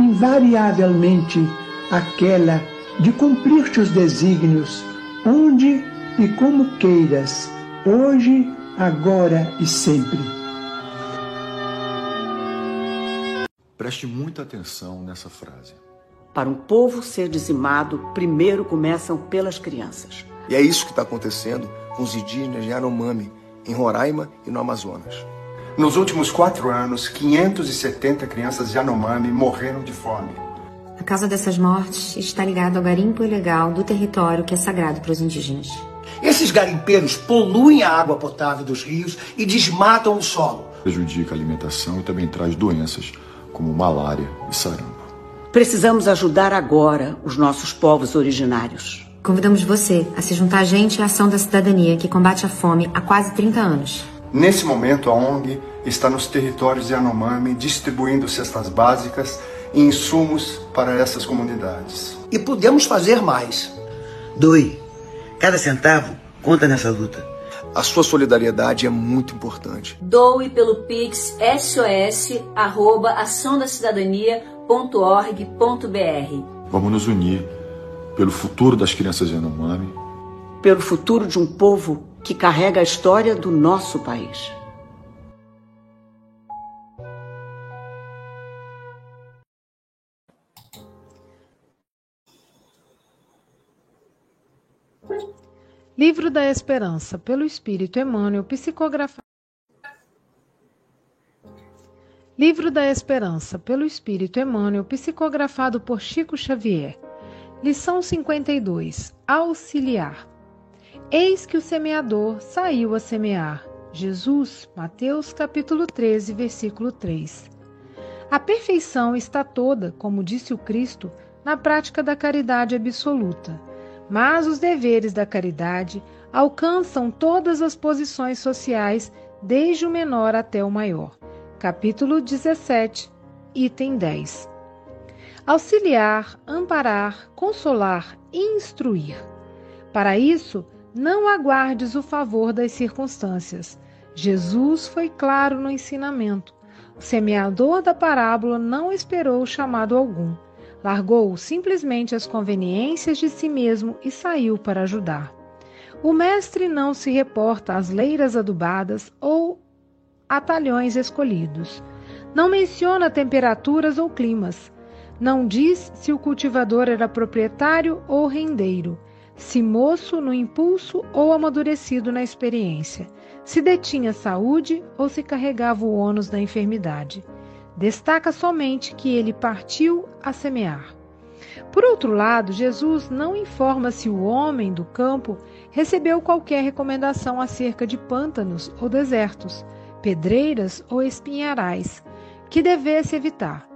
invariavelmente, aquela de cumprir-te os desígnios, onde e como queiras, hoje, agora e sempre. Preste muita atenção nessa frase. Para um povo ser dizimado, primeiro começam pelas crianças. E é isso que está acontecendo com os indígenas de Yanomami, em Roraima e no Amazonas. Nos últimos quatro anos, 570 crianças Yanomami morreram de fome. A causa dessas mortes está ligada ao garimpo ilegal do território que é sagrado para os indígenas. Esses garimpeiros poluem a água potável dos rios e desmatam o solo. Prejudica a alimentação e também traz doenças como malária e sarampo. Precisamos ajudar agora os nossos povos originários. Convidamos você a se juntar a gente à Ação da Cidadania que combate a fome há quase 30 anos. Nesse momento, a ONG está nos territórios de Yanomami distribuindo cestas básicas e insumos para essas comunidades. E podemos fazer mais. Doe. Cada centavo conta nessa luta. A sua solidariedade é muito importante. Doe pelo Pix SOS arroba açãodacidadania.org.br. Vamos nos unir pelo futuro das crianças Yanomami. Pelo futuro de um povo que carrega a história do nosso país. Livro da Esperança, pelo Espírito Emmanuel, psicografado. Livro da Esperança, pelo Espírito Emmanuel, psicografado por Chico Xavier. Lição 52. Auxiliar. Eis que o semeador saiu a semear. Jesus, Mateus capítulo 13, versículo 3. A perfeição está toda, como disse o Cristo, na prática da caridade absoluta. Mas os deveres da caridade alcançam todas as posições sociais, desde o menor até o maior. Capítulo 17, item 10. Auxiliar, amparar, consolar instruir. Para isso, não aguardes o favor das circunstâncias. Jesus foi claro no ensinamento. O semeador da parábola não esperou chamado algum. Largou simplesmente as conveniências de si mesmo e saiu para ajudar. O mestre não se reporta às leiras adubadas ou a talhões escolhidos. Não menciona temperaturas ou climas. Não diz se o cultivador era proprietário ou rendeiro, se moço no impulso ou amadurecido na experiência, se detinha saúde ou se carregava o ônus da enfermidade. Destaca somente que ele partiu a semear. Por outro lado, Jesus não informa se o homem do campo recebeu qualquer recomendação acerca de pântanos ou desertos, pedreiras ou espinharais, que devesse evitar.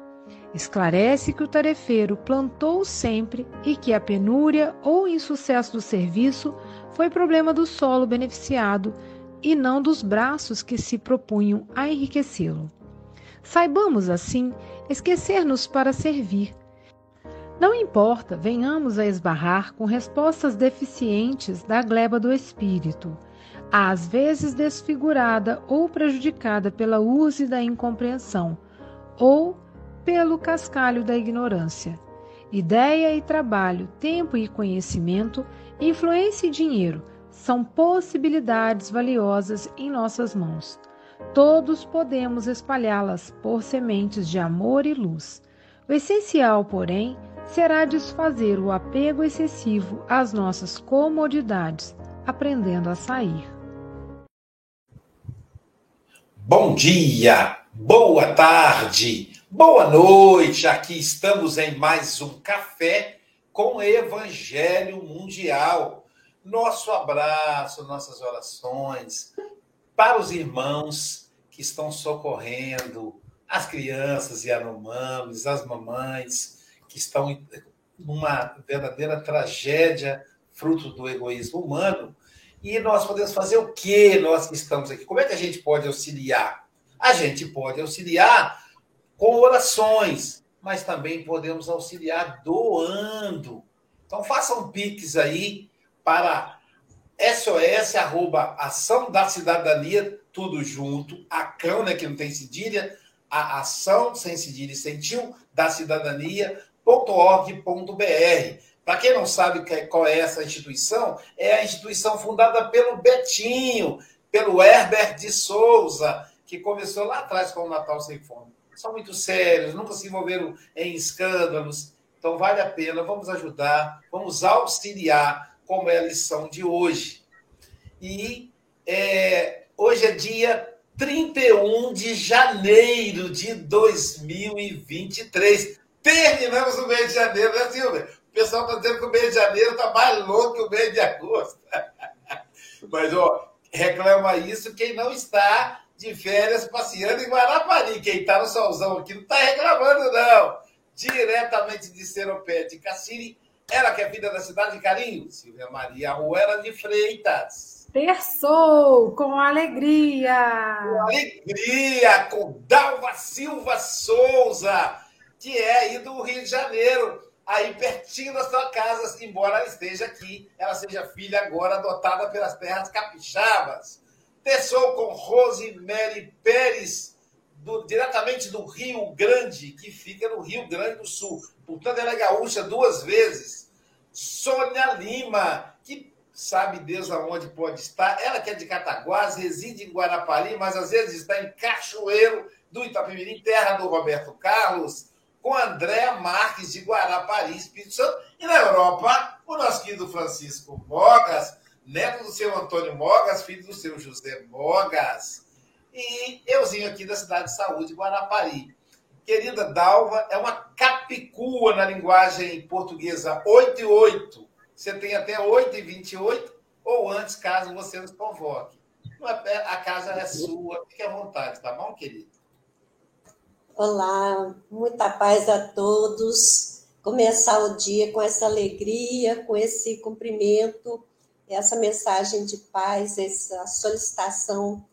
Esclarece que o tarefeiro plantou sempre e que a penúria ou insucesso do serviço foi problema do solo beneficiado, e não dos braços que se propunham a enriquecê-lo. Saibamos, assim, esquecer-nos para servir. Não importa, venhamos a esbarrar com respostas deficientes da gleba do espírito, às vezes desfigurada ou prejudicada pela use da incompreensão, ou pelo cascalho da ignorância. Ideia e trabalho, tempo e conhecimento, influência e dinheiro são possibilidades valiosas em nossas mãos. Todos podemos espalhá-las por sementes de amor e luz. O essencial, porém, será desfazer o apego excessivo às nossas comodidades, aprendendo a sair. Bom dia, boa tarde, boa noite. Aqui estamos em mais um café com Evangelho Mundial. Nosso abraço, nossas orações para os irmãos que estão socorrendo as crianças e anomames, as mamães que estão numa verdadeira tragédia fruto do egoísmo humano e nós podemos fazer o que nós que estamos aqui? Como é que a gente pode auxiliar? A gente pode auxiliar com orações, mas também podemos auxiliar doando. Então façam pix aí para Ação da Cidadania, tudo junto, a cão, né, que não tem cedilha, a ação sem cedilha e sem tio, da cidadania.org.br. Para quem não sabe é, qual é essa instituição, é a instituição fundada pelo Betinho, pelo Herbert de Souza, que começou lá atrás com o Natal Sem Fome. São muito sérios, nunca se envolveram em escândalos. Então, vale a pena, vamos ajudar, vamos auxiliar, como é a lição de hoje. E é, hoje é dia 31 de janeiro de 2023. Terminamos o mês de janeiro, né, Silvia? O pessoal está dizendo que o mês de janeiro está mais louco que o mês de agosto. Mas, ó, reclama isso quem não está de férias passeando em Guarapari. Quem está no solzão aqui não está reclamando, não. Diretamente de Seropé de Cassini, ela que é vida da cidade de Carinho, Silvia Maria Ruela de Freitas. Terçou, com alegria. Com alegria, com Dalva Silva Souza, que é aí do Rio de Janeiro aí pertinho da sua casa, embora ela esteja aqui, ela seja filha agora adotada pelas terras capixabas. Tessou com Rosemary Pérez, do, diretamente do Rio Grande, que fica no Rio Grande do Sul. Portanto, ela é gaúcha duas vezes. Sônia Lima, que sabe Deus aonde pode estar. Ela que é de Cataguás, reside em Guarapari, mas às vezes está em Cachoeiro do Itapemirim, terra do Roberto Carlos com Andréa Marques de Guarapari, Espírito Santo. E na Europa, o nosso querido Francisco Mogas, neto do seu Antônio Mogas, filho do seu José Mogas. E euzinho aqui da cidade de Saúde, Guarapari. Querida Dalva, é uma capicua na linguagem portuguesa 8 e 8. Você tem até 8 e 28, ou antes, caso você nos convoque. É, a casa é sua, fique à vontade, tá bom, querido? Olá, muita paz a todos. Começar o dia com essa alegria, com esse cumprimento, essa mensagem de paz, essa solicitação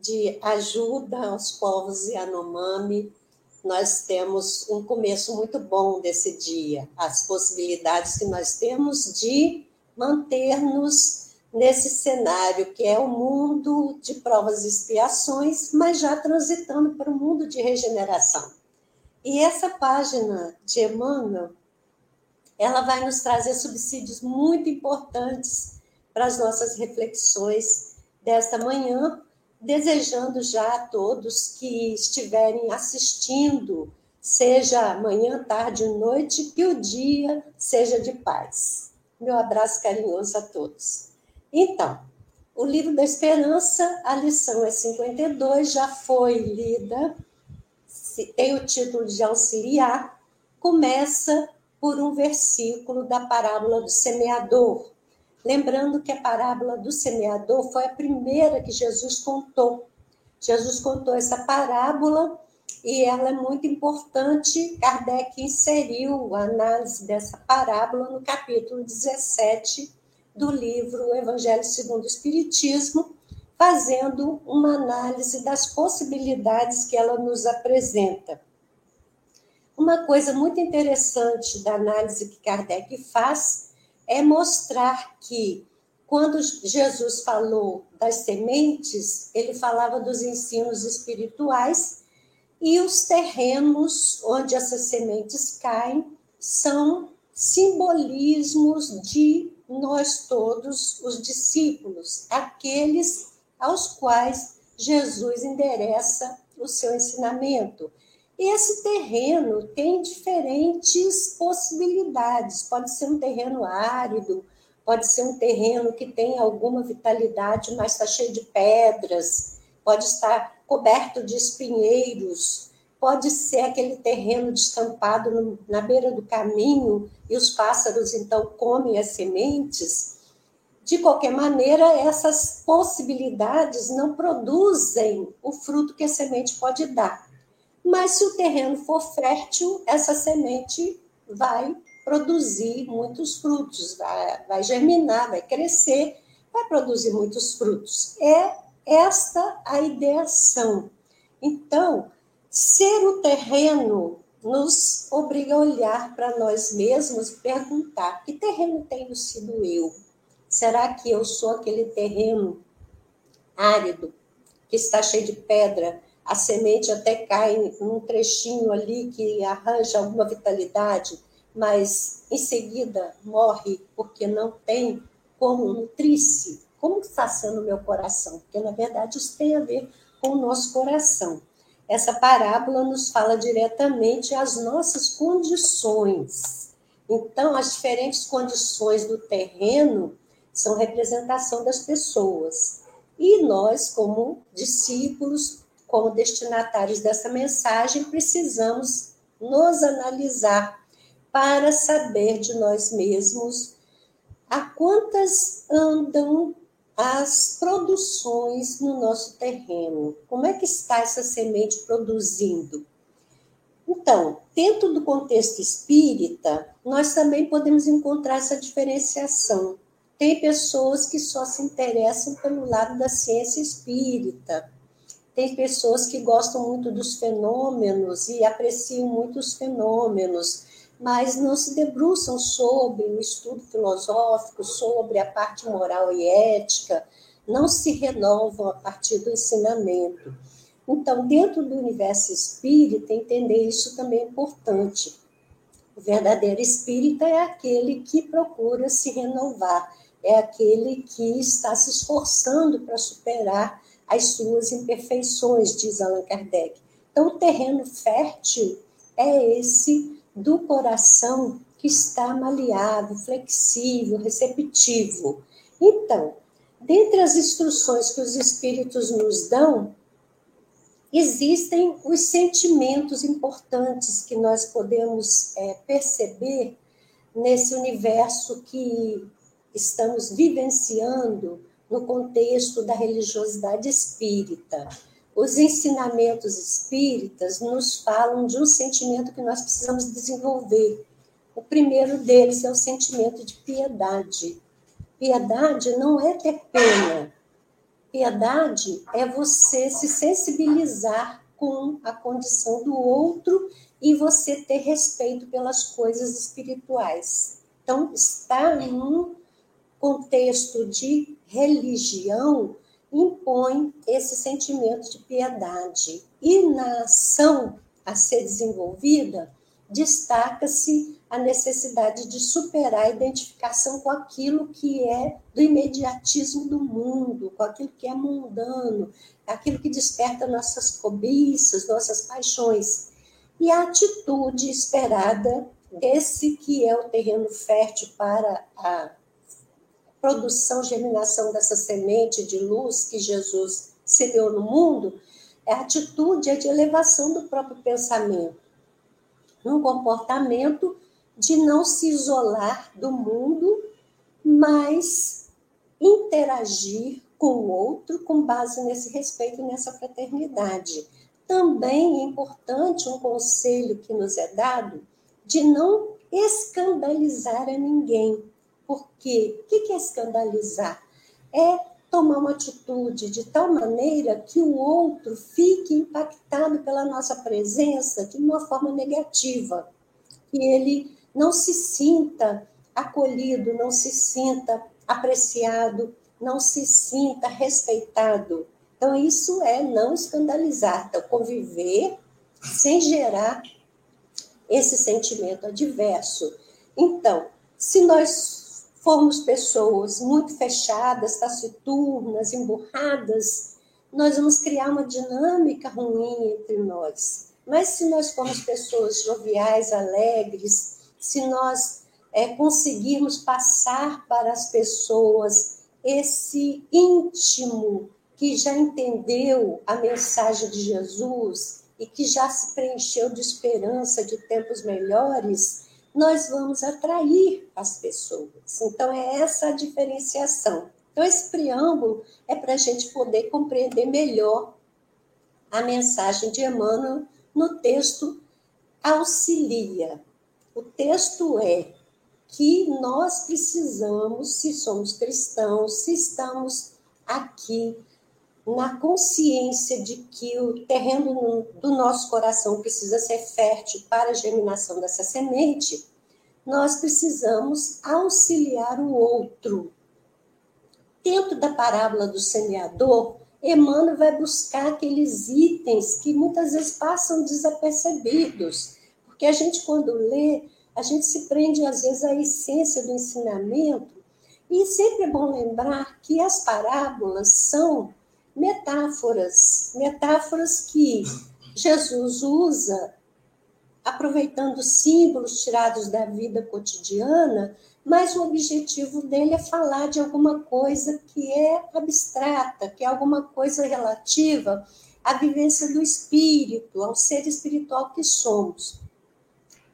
de ajuda aos povos Yanomami. Nós temos um começo muito bom desse dia, as possibilidades que nós temos de manter-nos nesse cenário que é o mundo de provas e expiações, mas já transitando para o mundo de regeneração. E essa página de Emmanuel, ela vai nos trazer subsídios muito importantes para as nossas reflexões desta manhã, desejando já a todos que estiverem assistindo, seja manhã, tarde ou noite, que o dia seja de paz. Meu abraço carinhoso a todos. Então, o livro da Esperança, a lição é 52, já foi lida, tem o título de auxiliar, começa por um versículo da parábola do semeador. Lembrando que a parábola do semeador foi a primeira que Jesus contou. Jesus contou essa parábola e ela é muito importante. Kardec inseriu a análise dessa parábola no capítulo 17 do livro Evangelho segundo o Espiritismo, fazendo uma análise das possibilidades que ela nos apresenta. Uma coisa muito interessante da análise que Kardec faz é mostrar que, quando Jesus falou das sementes, ele falava dos ensinos espirituais e os terrenos onde essas sementes caem são simbolismos de nós todos, os discípulos, aqueles aos quais Jesus endereça o seu ensinamento. Esse terreno tem diferentes possibilidades. Pode ser um terreno árido, pode ser um terreno que tem alguma vitalidade, mas está cheio de pedras, pode estar coberto de espinheiros, pode ser aquele terreno descampado no, na beira do caminho e os pássaros então comem as sementes. De qualquer maneira, essas possibilidades não produzem o fruto que a semente pode dar. Mas se o terreno for fértil, essa semente vai produzir muitos frutos, vai, vai germinar, vai crescer, vai produzir muitos frutos. É esta a ideação. Então, ser o terreno nos obriga a olhar para nós mesmos e perguntar: que terreno tenho sido eu? Será que eu sou aquele terreno árido que está cheio de pedra, a semente até cai num trechinho ali que arranja alguma vitalidade, mas em seguida morre porque não tem como nutrir-se. Como está sendo o meu coração? Porque, na verdade, isso tem a ver com o nosso coração. Essa parábola nos fala diretamente as nossas condições. Então, as diferentes condições do terreno são representação das pessoas. E nós, como discípulos, como destinatários dessa mensagem, precisamos nos analisar para saber de nós mesmos a quantas andam as produções no nosso terreno. Como é que está essa semente produzindo? Então, dentro do contexto espírita, nós também podemos encontrar essa diferenciação. Tem pessoas que só se interessam pelo lado da ciência espírita, tem pessoas que gostam muito dos fenômenos e apreciam muito os fenômenos, mas não se debruçam sobre o estudo filosófico, sobre a parte moral e ética, não se renovam a partir do ensinamento. Então, dentro do universo espírita, entender isso também é importante. O verdadeiro espírita é aquele que procura se renovar, é aquele que está se esforçando para superar as suas imperfeições, diz Allan Kardec. Então, o terreno fértil é esse do coração que está maleável, flexível, receptivo. Então, dentre as instruções que os espíritos nos dão, existem os sentimentos importantes que nós podemos é, perceber nesse universo que estamos vivenciando no contexto da religiosidade espírita. Os ensinamentos espíritas nos falam de um sentimento que nós precisamos desenvolver. O primeiro deles é o sentimento de piedade. Piedade não é ter pena. Piedade é você se sensibilizar com a condição do outro e você ter respeito pelas coisas espirituais. Então, está num contexto de religião, impõe esse sentimento de piedade. E na ação a ser desenvolvida, destaca-se a necessidade de superar a identificação com aquilo que é do imediatismo do mundo, com aquilo que é mundano, aquilo que desperta nossas cobiças, nossas paixões. E a atitude esperada desse que é o terreno fértil para a produção, germinação dessa semente de luz que Jesus semeou no mundo, é a atitude é de elevação do próprio pensamento. Um comportamento de não se isolar do mundo, mas interagir com o outro com base nesse respeito e nessa fraternidade. Também é importante um conselho que nos é dado de não escandalizar a ninguém, porque o que é escandalizar? É tomar uma atitude de tal maneira que o outro fique impactado pela nossa presença de uma forma negativa, que ele não se sinta acolhido, não se sinta apreciado, não se sinta respeitado. Então, isso é não escandalizar, então, conviver sem gerar esse sentimento adverso. Então, se nós formos pessoas muito fechadas, taciturnas, emburradas, nós vamos criar uma dinâmica ruim entre nós. Mas se nós formos pessoas joviais, alegres, se nós é, conseguirmos passar para as pessoas esse íntimo que já entendeu a mensagem de Jesus e que já se preencheu de esperança de tempos melhores, nós vamos atrair as pessoas. Então, é essa a diferenciação. Então, esse preâmbulo é para a gente poder compreender melhor a mensagem de Emmanuel no texto Auxilia. O texto é que nós precisamos, se somos cristãos, se estamos aqui na consciência de que o terreno do nosso coração precisa ser fértil para a germinação dessa semente, nós precisamos auxiliar o outro. Dentro da parábola do semeador, Emmanuel vai buscar aqueles itens que muitas vezes passam desapercebidos, porque a gente, quando lê, a gente se prende às vezes à essência do ensinamento, e sempre é bom lembrar que as parábolas são metáforas, metáforas que Jesus usa aproveitando símbolos tirados da vida cotidiana, mas o objetivo dele é falar de alguma coisa que é abstrata, que é alguma coisa relativa à vivência do espírito, ao ser espiritual que somos.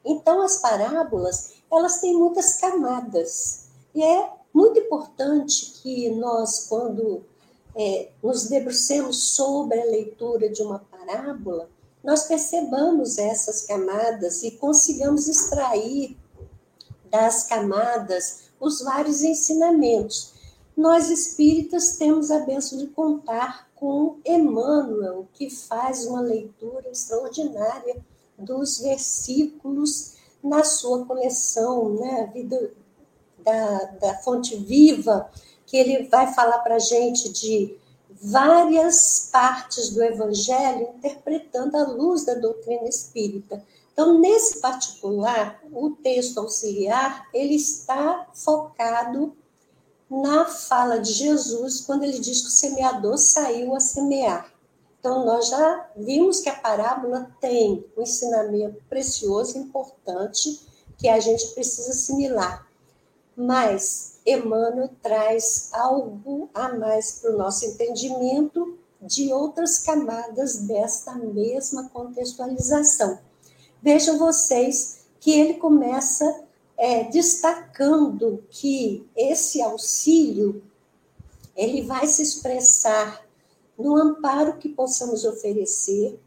Então as parábolas, elas têm muitas camadas. E é muito importante que nós, quando é, nos debrucemos sobre a leitura de uma parábola, nós percebamos essas camadas e consigamos extrair das camadas os vários ensinamentos. Nós espíritas temos a benção de contar com Emmanuel, que faz uma leitura extraordinária dos versículos na sua coleção, né, a vida da, da fonte viva, que ele vai falar para a gente de várias partes do Evangelho interpretando à luz da doutrina espírita. Então, nesse particular, o texto auxiliar ele está focado na fala de Jesus quando ele diz que o semeador saiu a semear. Então, nós já vimos que a parábola tem um ensinamento precioso, importante, que a gente precisa assimilar. Mas Emmanuel traz algo a mais para o nosso entendimento de outras camadas desta mesma contextualização. Vejam vocês que ele começa é, destacando que esse auxílio ele vai se expressar no amparo que possamos oferecer,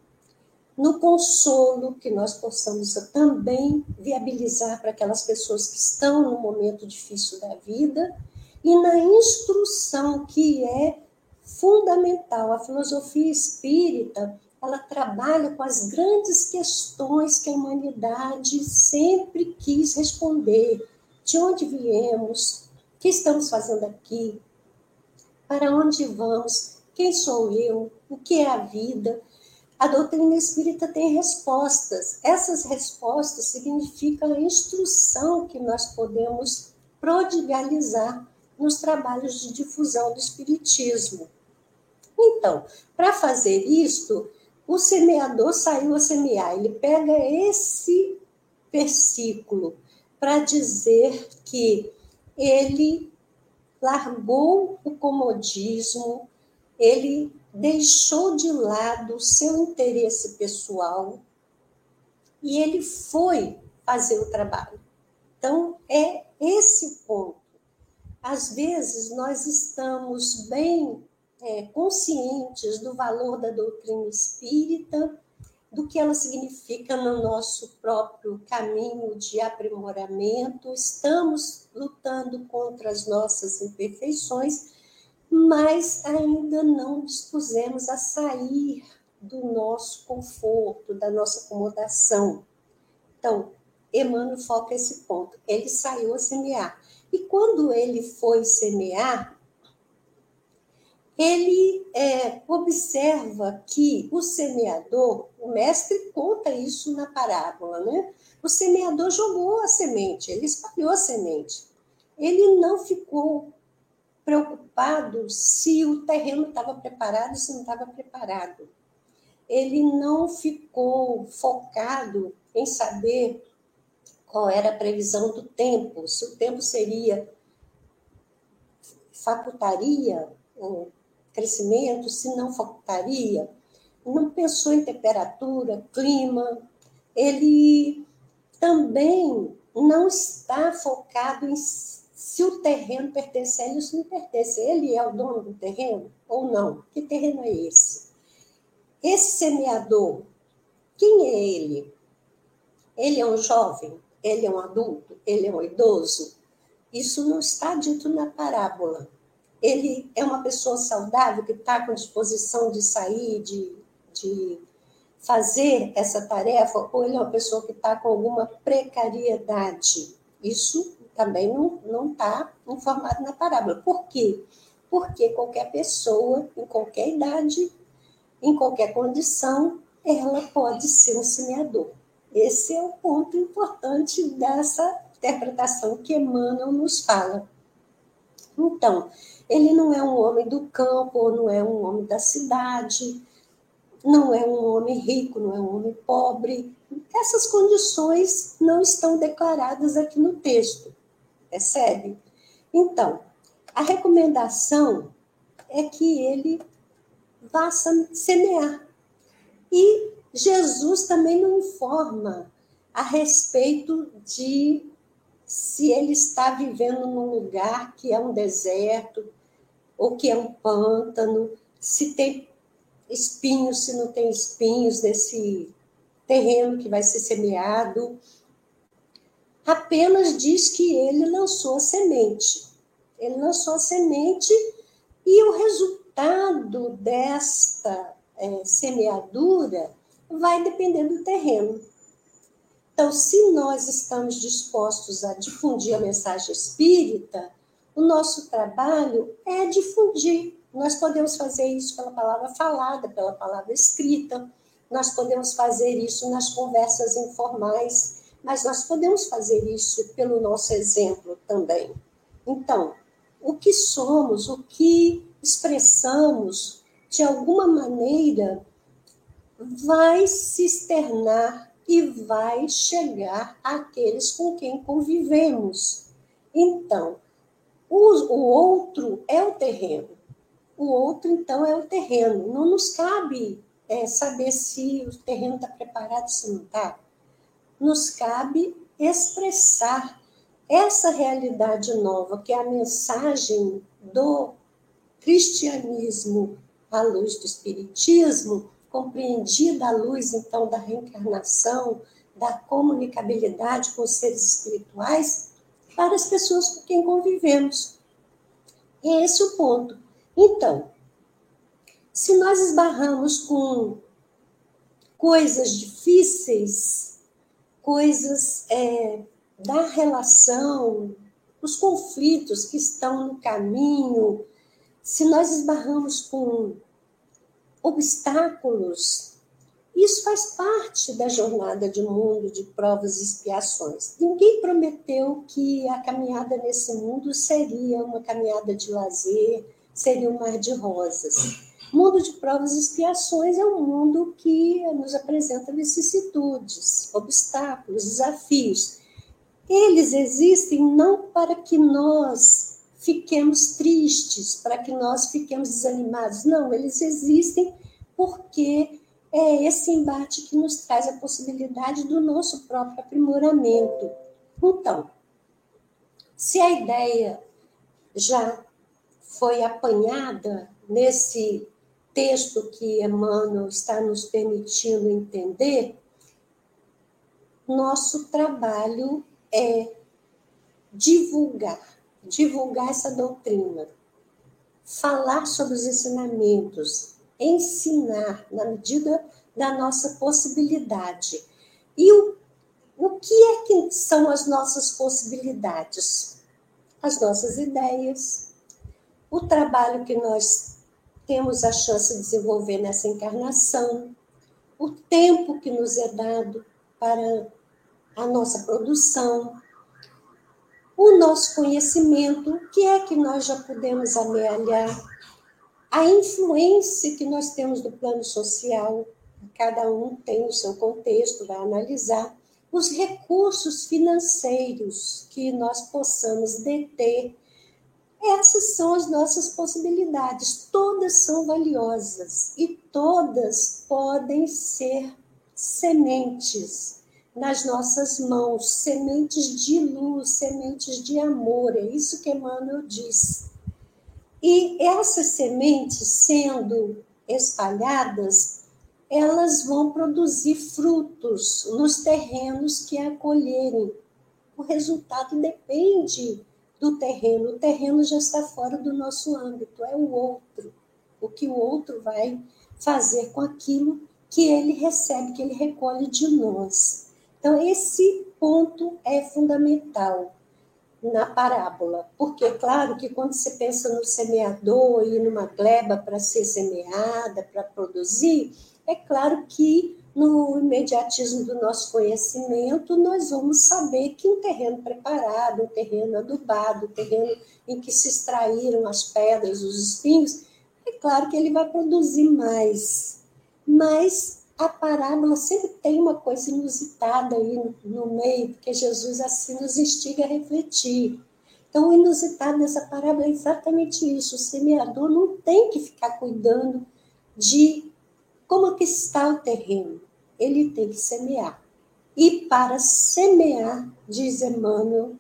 no consolo que nós possamos também viabilizar para aquelas pessoas que estão no momento difícil da vida e na instrução que é fundamental. A filosofia espírita, ela trabalha com as grandes questões que a humanidade sempre quis responder. De onde viemos? O que estamos fazendo aqui? Para onde vamos? Quem sou eu? O que é a vida? A doutrina espírita tem respostas. Essas respostas significam a instrução que nós podemos prodigalizar nos trabalhos de difusão do espiritismo. Então, para fazer isto, o semeador saiu a semear. Ele pega esse versículo para dizer que ele largou o comodismo, ele deixou de lado o seu interesse pessoal e ele foi fazer o trabalho. Então, é esse ponto. Às vezes, nós estamos bem é, conscientes do valor da doutrina espírita, do que ela significa no nosso próprio caminho de aprimoramento, estamos lutando contra as nossas imperfeições, mas ainda não dispusemos a sair do nosso conforto, da nossa acomodação. Então, Emmanuel foca esse ponto. Ele saiu a semear. E quando ele foi semear, ele é, observa que o semeador, o mestre conta isso na parábola, né? O semeador jogou a semente, ele espalhou a semente. Ele não ficou preocupado se o terreno estava preparado, se não estava preparado. Ele não ficou focado em saber qual era a previsão do tempo, se o tempo seria facultaria o crescimento, se não facultaria. Não pensou em temperatura, clima. Ele também não está focado em se o terreno pertence a ele ou se não pertence. Ele é o dono do terreno ou não? Que terreno é esse? Esse semeador, quem é ele? Ele é um jovem? ele é um adulto, ele é um idoso. Isso não está dito na parábola. Ele é uma pessoa saudável que está com disposição de sair, de, de fazer essa tarefa, ou ele é uma pessoa que está com alguma precariedade. Isso também não está informado na parábola. Por quê? Porque qualquer pessoa, em qualquer idade, em qualquer condição, ela pode ser um semeador. Esse é o ponto importante dessa interpretação que Emmanuel nos fala. Então, ele não é um homem do campo, não é um homem da cidade, não é um homem rico, não é um homem pobre. Essas condições não estão declaradas aqui no texto, percebe? Então, a recomendação é que ele vá semear. E Jesus também não informa a respeito de se ele está vivendo num lugar que é um deserto ou que é um pântano, se tem espinhos, se não tem espinhos nesse terreno que vai ser semeado. Apenas diz que ele lançou a semente. Ele lançou a semente e o resultado desta é, semeadura vai depender do terreno. Então, se nós estamos dispostos a difundir a mensagem espírita, o nosso trabalho é difundir. Nós podemos fazer isso pela palavra falada, pela palavra escrita, nós podemos fazer isso nas conversas informais, mas nós podemos fazer isso pelo nosso exemplo também. Então, o que somos, o que expressamos, de alguma maneira, vai se externar e vai chegar àqueles com quem convivemos. Então, o, o outro é o terreno. O outro, então, é o terreno. Não nos cabe é, saber se o terreno está preparado, se não está. Nos cabe expressar essa realidade nova, que é a mensagem do cristianismo à luz do espiritismo, compreendida a luz, então, da reencarnação, da comunicabilidade com os seres espirituais, para as pessoas com quem convivemos. E é esse o ponto. Então, se nós esbarramos com coisas difíceis, coisas é, da relação, os conflitos que estão no caminho, se nós esbarramos com obstáculos. Isso faz parte da jornada de mundo de provas e expiações. Ninguém prometeu que a caminhada nesse mundo seria uma caminhada de lazer, seria um mar de rosas. Mundo de provas e expiações é um mundo que nos apresenta vicissitudes, obstáculos, desafios. Eles existem não para que nós fiquemos tristes, para que nós fiquemos desanimados. Não, eles existem porque é esse embate que nos traz a possibilidade do nosso próprio aprimoramento. Então, se a ideia já foi apanhada nesse texto que Emmanuel está nos permitindo entender, nosso trabalho é divulgar divulgar essa doutrina, falar sobre os ensinamentos, ensinar na medida da nossa possibilidade. E o, o que é que são as nossas possibilidades? As nossas ideias, o trabalho que nós temos a chance de desenvolver nessa encarnação, o tempo que nos é dado para a nossa produção, o nosso conhecimento, o que é que nós já podemos amealhar, a influência que nós temos no plano social, cada um tem o seu contexto, vai analisar, os recursos financeiros que nós possamos deter. Essas são as nossas possibilidades, todas são valiosas e todas podem ser sementes nas nossas mãos, sementes de luz, sementes de amor. É isso que Emmanuel diz. E essas sementes sendo espalhadas, elas vão produzir frutos nos terrenos que acolherem. O resultado depende do terreno. O terreno já está fora do nosso âmbito, é o outro. O que o outro vai fazer com aquilo que ele recebe, que ele recolhe de nós. Então, esse ponto é fundamental na parábola, porque, claro, que quando você pensa no semeador e numa gleba para ser semeada, para produzir, é claro que no imediatismo do nosso conhecimento, nós vamos saber que um terreno preparado, um terreno adubado, um terreno em que se extraíram as pedras, os espinhos, é claro que ele vai produzir mais. Mas a parábola sempre tem uma coisa inusitada aí no, meio, porque Jesus assim nos instiga a refletir. Então, o inusitado nessa parábola é exatamente isso. O semeador não tem que ficar cuidando de como que está o terreno. Ele tem que semear. E para semear, diz Emmanuel,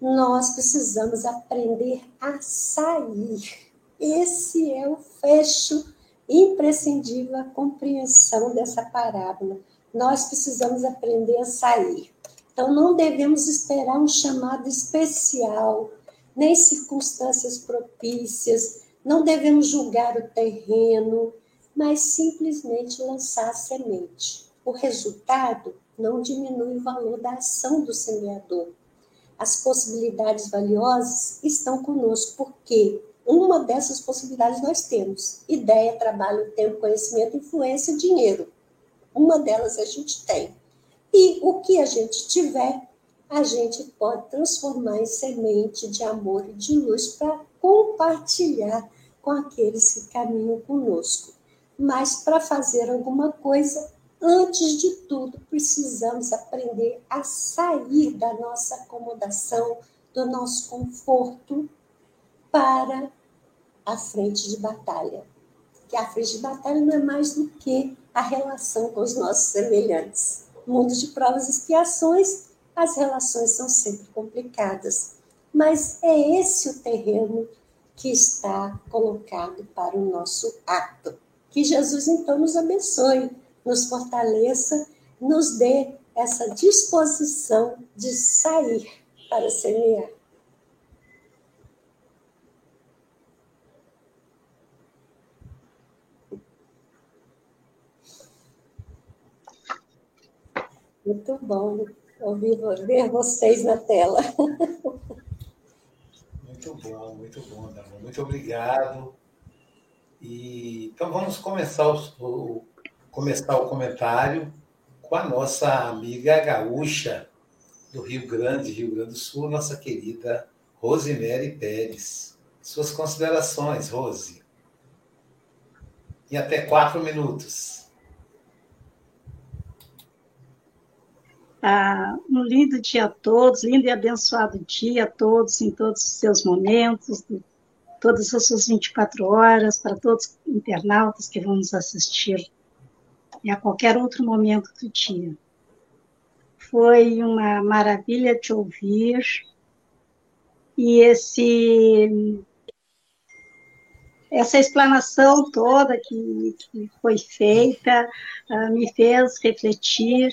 nós precisamos aprender a sair. Esse é o fecho imprescindível a compreensão dessa parábola. Nós precisamos aprender a sair. Então, não devemos esperar um chamado especial, nem circunstâncias propícias, não devemos julgar o terreno, mas simplesmente lançar a semente. O resultado não diminui o valor da ação do semeador. As possibilidades valiosas estão conosco, porque uma dessas possibilidades nós temos: ideia, trabalho, tempo, conhecimento, influência, dinheiro. Uma delas a gente tem. E o que a gente tiver, a gente pode transformar em semente de amor e de luz para compartilhar com aqueles que caminham conosco. Mas para fazer alguma coisa, antes de tudo, precisamos aprender a sair da nossa acomodação, do nosso conforto, para a frente de batalha. Que a frente de batalha não é mais do que a relação com os nossos semelhantes. Mundo de provas e expiações, as relações são sempre complicadas, mas é esse o terreno que está colocado para o nosso ato. Que Jesus então nos abençoe, nos fortaleça, nos dê essa disposição de sair para semear. Muito bom ouvir ver vocês na tela. Muito bom, muito bom. Muito obrigado. E, então vamos começar o, começar o comentário com a nossa amiga gaúcha do Rio Grande, Rio Grande do Sul, nossa querida Rosemary Pérez. Suas considerações, Rose. Em até quatro minutos. Ah, um lindo dia a todos, lindo e abençoado dia a todos, em todos os seus momentos, todas as suas 24 horas, para todos os internautas que vão nos assistir e a qualquer outro momento do dia. Foi uma maravilha te ouvir e esse essa explanação toda que, que foi feita uh, me fez refletir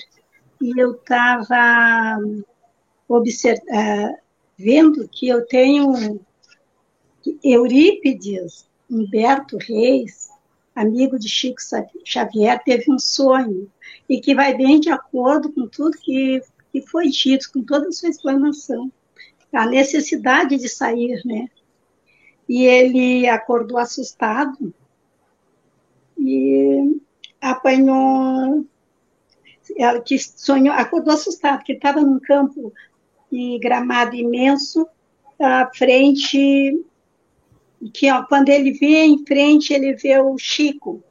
e eu estava uh, vendo que eu tenho Eurípides Humberto Reis, amigo de Chico Xavier, teve um sonho e que vai bem de acordo com tudo que, que foi dito, com toda a sua explanação. A necessidade de sair, né? E ele acordou assustado e apanhou ela que sonhou, acordou assustado, que estava num campo de gramado imenso, à frente, que ó, quando ele vê em frente, ele vê o Chico,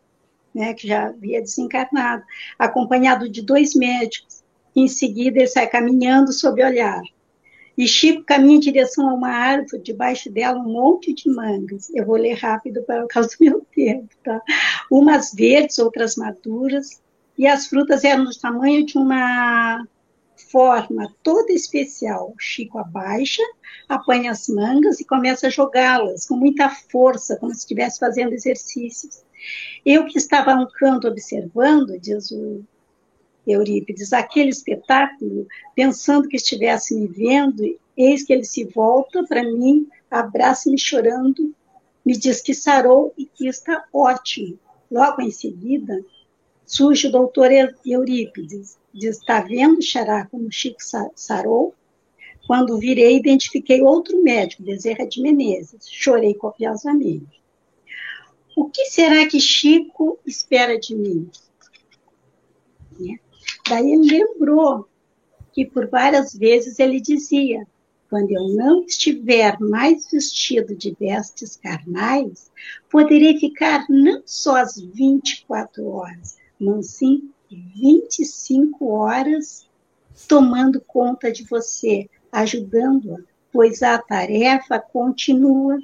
né, que já havia desencarnado, acompanhado de dois médicos. Em seguida, ele sai caminhando sob olhar. E Chico caminha em direção a uma árvore, debaixo dela um monte de mangas. Eu vou ler rápido para causa do meu tempo, tá? Umas verdes, outras maduras, e as frutas eram do tamanho de uma forma toda especial. Chico abaixa, apanha as mangas e começa a jogá-las com muita força, como se estivesse fazendo exercícios. Eu que estava no canto observando, diz o Eurípides, aquele espetáculo, pensando que estivesse me vendo, eis que ele se volta para mim, abraça-me chorando, me diz que sarou e que está ótimo. Logo em seguida, surge o doutor Eurípides, diz, está vendo, Xará, como Chico sarou? Quando virei, identifiquei outro médico, Bezerra de Menezes. Chorei copiosamente. O que será que Chico espera de mim? Né? Daí ele lembrou que por várias vezes ele dizia: quando eu não estiver mais vestido de vestes carnais, poderei ficar não só as 24 horas, mas sim 25 horas tomando conta de você, ajudando-a, pois a tarefa continua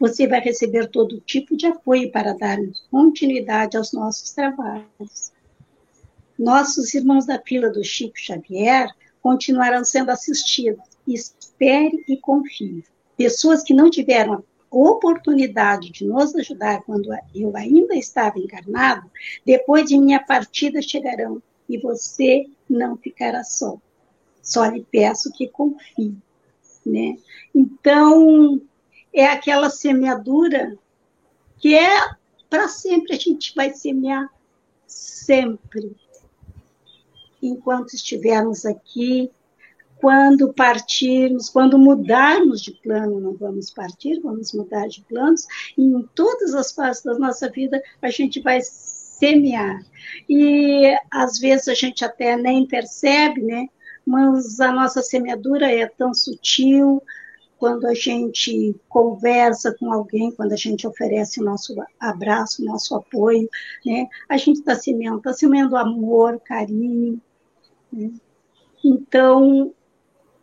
você vai receber todo tipo de apoio para darmos continuidade aos nossos trabalhos. Nossos irmãos da fila do Chico Xavier continuarão sendo assistidos. Espere e confie. Pessoas que não tiveram oportunidade de nos ajudar quando eu ainda estava encarnado, depois de minha partida chegarão e você não ficará só. Só lhe peço que confie, né? Então, é aquela semeadura que é para sempre, a gente vai semear sempre. Enquanto estivermos aqui, quando partirmos, quando mudarmos de plano, não vamos partir, vamos mudar de planos, e em todas as fases da nossa vida a gente vai semear. E às vezes a gente até nem percebe, né? Mas a nossa semeadura é tão sutil, quando a gente conversa com alguém, quando a gente oferece o nosso abraço, o nosso apoio, né? A gente está semeando, está semeando amor, carinho. Né? Então,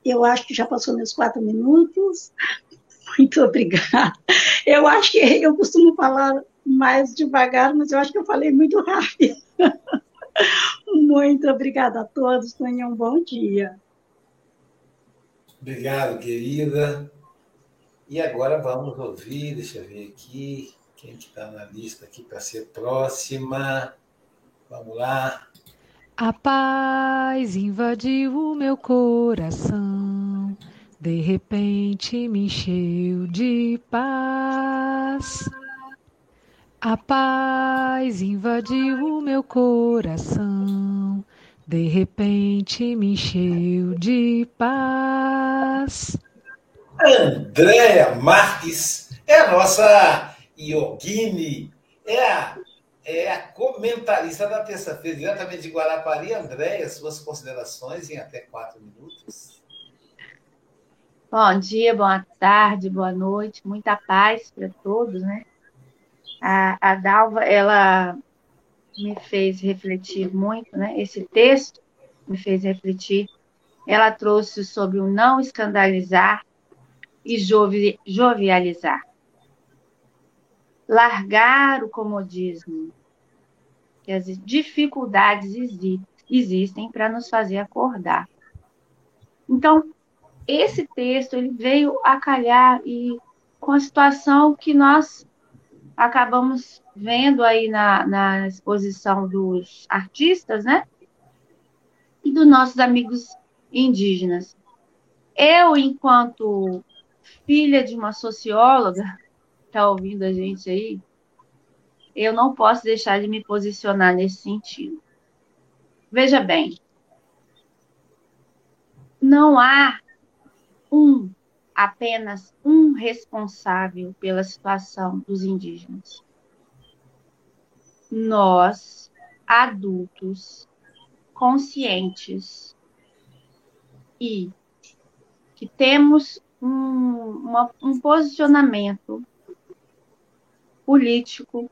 eu acho que já passou meus quatro minutos. Muito obrigada. Eu acho que eu costumo falar mais devagar, mas eu acho que eu falei muito rápido. Muito obrigada a todos. Tenham um bom dia. Obrigado, querida. E agora vamos ouvir, deixa eu ver aqui, quem está na lista aqui para ser próxima. Vamos lá. A paz invadiu o meu coração, de repente me encheu de paz. A paz invadiu o meu coração, de repente me encheu de paz. Andréa Marques é a nossa Yogini, é a, é a comentarista da terça-feira, diretamente de Guarapari. Andréa, suas considerações em até quatro minutos. Bom dia, boa tarde, boa noite, muita paz para todos, né? A, a Dalva, ela me fez refletir muito, né? Esse texto me fez refletir. Ela trouxe sobre o não escandalizar e jovi, jovializar. Largar o comodismo, que as dificuldades exi, existem para nos fazer acordar. Então, esse texto ele veio a calhar e com a situação que nós acabamos vendo aí na, na exposição dos artistas, né? E dos nossos amigos indígenas. Eu, enquanto filha de uma socióloga, está ouvindo a gente aí, eu não posso deixar de me posicionar nesse sentido. Veja bem, não há um, apenas um responsável pela situação dos indígenas. Nós, adultos, conscientes e que temos um, uma, um posicionamento político,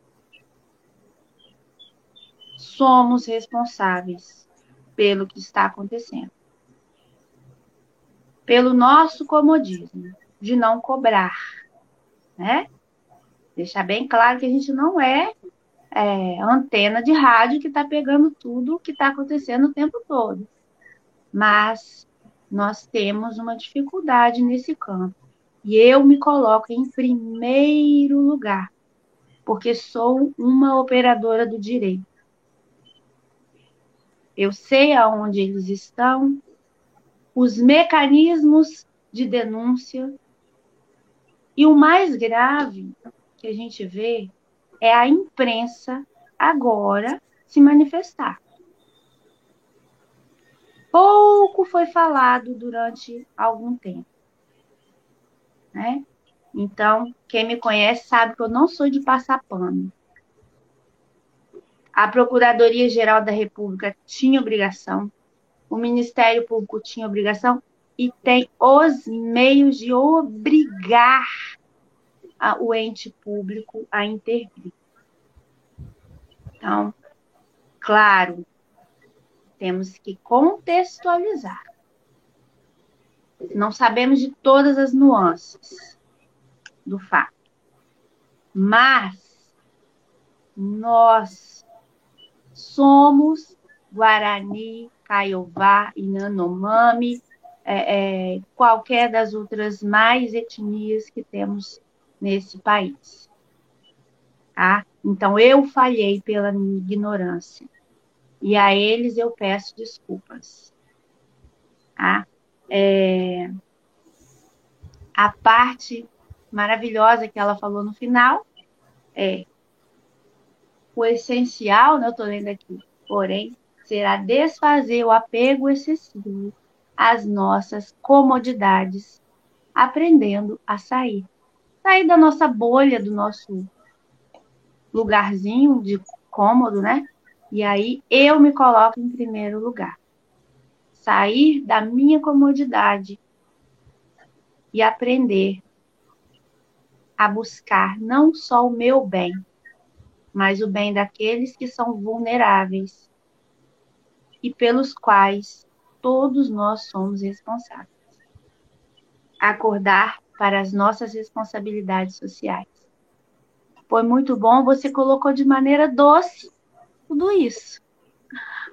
somos responsáveis pelo que está acontecendo. Pelo nosso comodismo de não cobrar, né? Deixar bem claro que a gente não é, é antena de rádio que está pegando tudo o que está acontecendo o tempo todo. Mas nós temos uma dificuldade nesse campo. E eu me coloco em primeiro lugar, porque sou uma operadora do direito. Eu sei aonde eles estão, os mecanismos de denúncia. E o mais grave que a gente vê é a imprensa agora se manifestar. Pouco foi falado durante algum tempo. Né? Então, quem me conhece sabe que eu não sou de passar pano. A Procuradoria-Geral da República tinha obrigação, o Ministério Público tinha obrigação e tem os meios de obrigar a, o ente público a intervir. Então, claro, temos que contextualizar. Não sabemos de todas as nuances do fato, mas nós somos Guarani, Caiová, Inanomami, é, é, qualquer das outras mais etnias que temos nesse país. Tá? Então, eu falhei pela minha ignorância. E a eles eu peço desculpas. Tá? É, a parte maravilhosa que ela falou no final é o essencial, né, eu estou lendo aqui, porém, será desfazer o apego excessivo às nossas comodidades, aprendendo a sair. Sair da nossa bolha, do nosso lugarzinho de cômodo, né? E aí eu me coloco em primeiro lugar. Sair da minha comodidade e aprender a buscar não só o meu bem, mas o bem daqueles que são vulneráveis e pelos quais todos nós somos responsáveis. Acordar para as nossas responsabilidades sociais. Foi muito bom, você colocou de maneira doce tudo isso.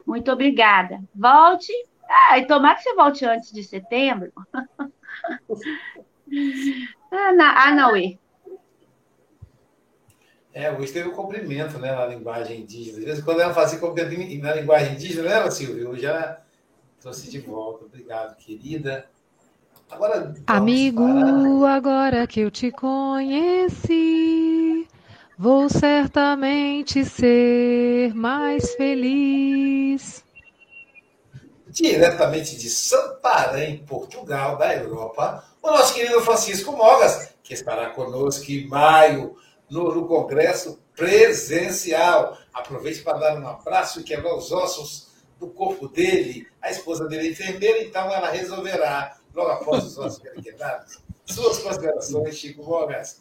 Muito obrigada. Volte. Ah, e tomara que você volte antes de setembro. ah, Nauê. É, hoje teve um cumprimento né, na linguagem indígena. De vez em quando ela fazia cumprimento na linguagem indígena, né, Silvia? Hoje ela trouxe de volta. Obrigado, querida. Agora, Amigo, para... agora que eu te conheci, vou certamente ser mais feliz. Diretamente de Santarém, Portugal, da Europa, o nosso querido Francisco Mogas, que estará conosco em maio no, no Congresso presencial. Aproveite para dar um abraço e quebrar os ossos do corpo dele. A esposa dele é enfermeira, então ela resolverá, logo após os ossos serem quebrados. Suas considerações, Chico Mogas.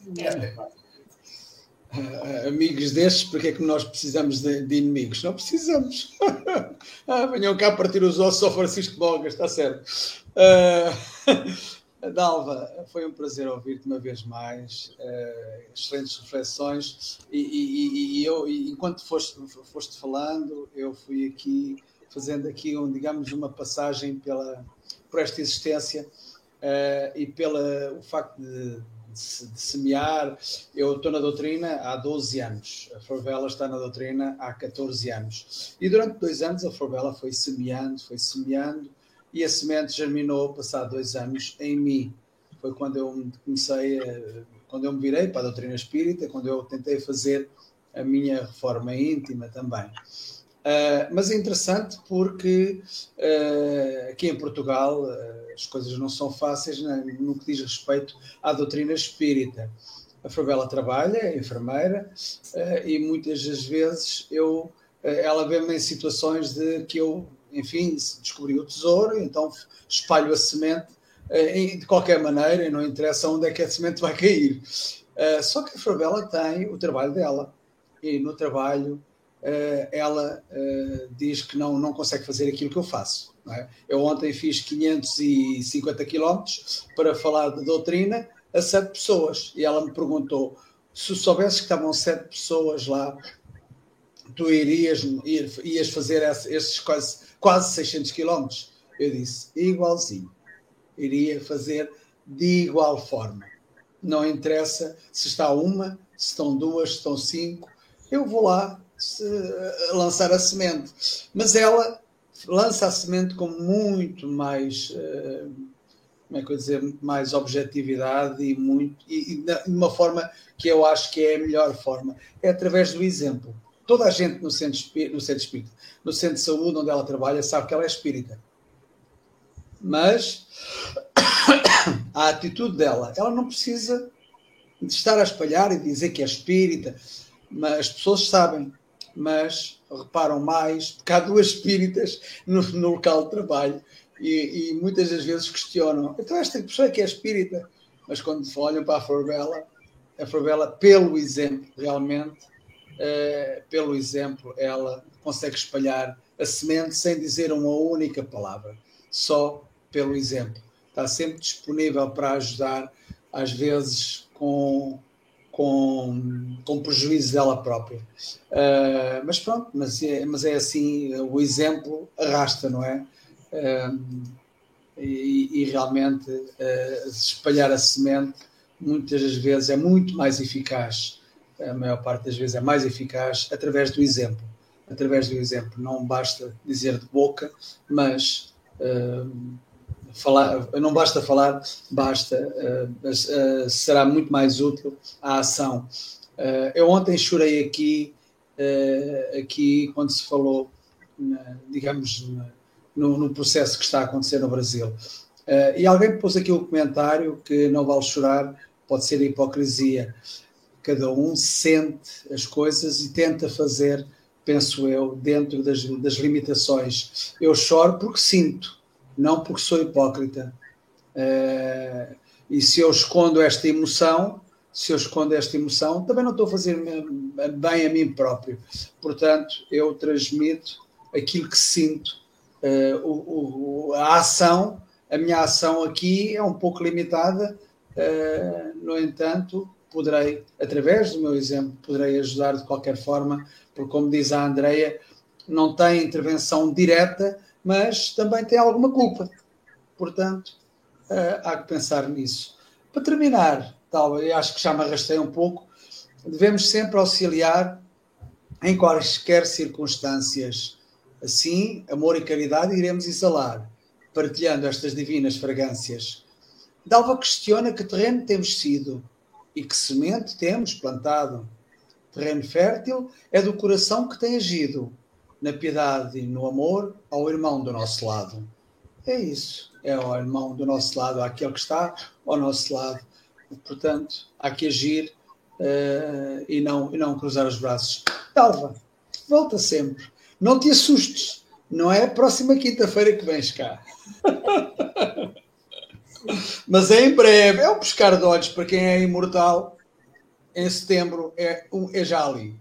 Uh, amigos destes, porque é que nós precisamos de, de inimigos? Não precisamos. ah, venham cá partir os ossos ao Francisco Bogas, está certo. Uh, Dalva, foi um prazer ouvir-te uma vez mais, uh, excelentes reflexões, e, e, e eu, e enquanto foste, foste falando, eu fui aqui fazendo aqui, um, digamos, uma passagem pela, por esta existência uh, e pelo facto de, de, de, semear. Eu estou na doutrina há 12 anos, a Favela está na doutrina há 14 anos, e durante dois anos a Favela foi semeando, foi semeando, e a semente germinou, passado dois anos, em mim. foi quando eu comecei, a, quando eu me virei para a doutrina espírita, quando eu tentei fazer a minha reforma íntima também. Uh, mas é interessante porque uh, aqui em Portugal uh, as coisas não são fáceis né, no que diz respeito à doutrina espírita. A Fravela trabalha, é enfermeira, e muitas das vezes eu, ela vê-me em situações de que eu, enfim, descobri o tesouro, então espalho a semente de qualquer maneira, e não interessa onde é que a semente vai cair. Só que a Fravela tem o trabalho dela, e no trabalho uh, ela diz que não, não consegue fazer aquilo que eu faço. É? Eu ontem fiz 550 quilómetros para falar de doutrina a sete pessoas e ela me perguntou se soubesses que estavam sete pessoas lá, tu irias, ias fazer esses quase, quase 600 quilómetros? Eu disse, igualzinho. Iria fazer de igual forma. Não interessa se está uma, se estão duas, se estão cinco. Eu vou lá lançar a semente. Mas ela lança a semente com muito mais, eh, como é que eu dizer, mais objetividade e, muito, e, e de uma forma que eu acho que é a melhor forma. É através do exemplo. Toda a gente no centro, no centro espírita, no centro de saúde onde ela trabalha, sabe que ela é espírita. Mas a atitude dela, ela não precisa de estar a espalhar e dizer que é espírita, mas as pessoas sabem mas reparam mais, porque há duas espíritas no, no local de trabalho e, e, muitas das vezes questionam. Então, esta pessoa que é espírita, mas quando olham para a Forbela, a Forbela, pelo exemplo, realmente, uh, pelo exemplo, ela consegue espalhar a semente sem dizer uma única palavra, só pelo exemplo. Está sempre disponível para ajudar, às vezes com com, com prejuízo dela própria. Uh, mas pronto, mas é, mas é assim, o exemplo arrasta, não é? Uh, e, e, realmente uh, espalhar a semente muitas das vezes é muito mais eficaz, a maior parte das vezes é mais eficaz através do exemplo. Através do exemplo, não basta dizer de boca, mas falar, não basta falar, basta, uh, uh, será muito mais útil a ação. Uh, eu ontem chorei aqui, aqui quando se falou, digamos, no, no, processo que está a acontecer no Brasil. e alguém pôs aqui o um comentário que não vale chorar, pode ser hipocrisia. Cada um sente as coisas e tenta fazer, penso eu, dentro das, das limitações. Eu choro porque sinto não porque sou hipócrita. Uh, e se eu escondo esta emoção, se eu escondo esta emoção, também não estou a fazer bem a mim próprio. Portanto, eu transmito aquilo que sinto. Uh, o, o, a ação, a minha ação aqui é um pouco limitada, uh, no entanto, poderei, através do meu exemplo, poderei ajudar de qualquer forma, porque, como diz a Andreia, não tem intervenção direta, mas também tem alguma culpa. Portanto, uh, há que pensar nisso. Para terminar, talvez, acho que já me arrastei um pouco, devemos sempre auxiliar em quaisquer circunstâncias. Assim, amor e caridade iremos exalar, partilhando estas divinas fragrâncias. Dalva questiona que terreno temos sido e que semente temos plantado. Terreno fértil é do coração que tem agido na piedade e no amor ao irmão do nosso lado. É isso, é ao irmão do nosso lado, àquele que está ao nosso lado. Portanto, há que agir uh, e, não, e não cruzar os braços. Dalva, volta sempre. Não te assustes, não é a próxima quinta-feira que vens cá. Mas é em breve, é um pescar de olhos para quem é imortal. Em setembro é, é já ali.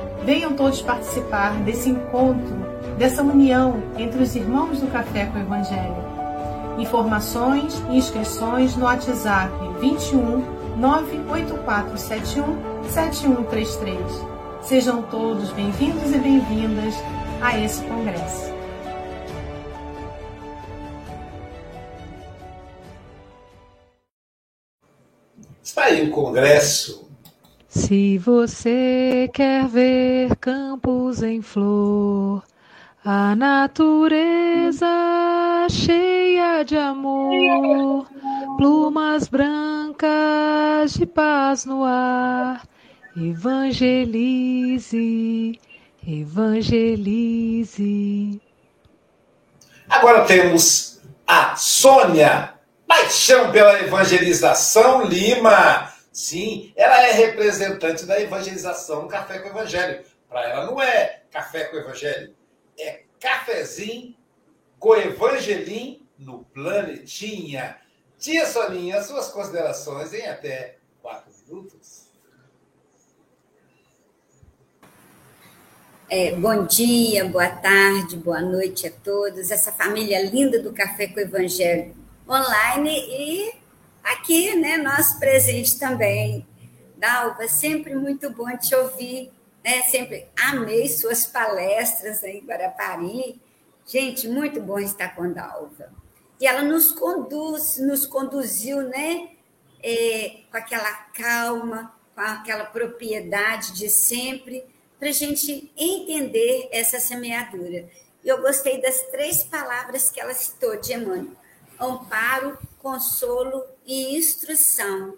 Venham todos participar desse encontro, dessa união entre os irmãos do café com o Evangelho. Informações e inscrições no WhatsApp 21 98471 7133. Sejam todos bem-vindos e bem-vindas a esse congresso. Está aí o congresso. Se você quer ver campos em flor, a natureza cheia de amor, plumas brancas de paz no ar, evangelize, evangelize. Agora temos a Sônia Paixão pela Evangelização Lima. Sim, ela é representante da evangelização Café com Evangelho. Para ela não é café com Evangelho, é cafezinho com Evangelim no Planetinha. Tia Soninha, suas considerações em até quatro minutos. É, bom dia, boa tarde, boa noite a todos. Essa família linda do Café com Evangelho online e aqui, né, nós presentes também. Dalva, sempre muito bom te ouvir, né? Sempre amei suas palestras aí em Guarapari. Gente, muito bom estar com a Dalva. E ela nos conduz, nos conduziu, né? É, com aquela calma, com aquela propriedade de sempre, para a gente entender essa semeadura. E eu gostei das três palavras que ela citou de Emmanuel amparo, consolo e instrução.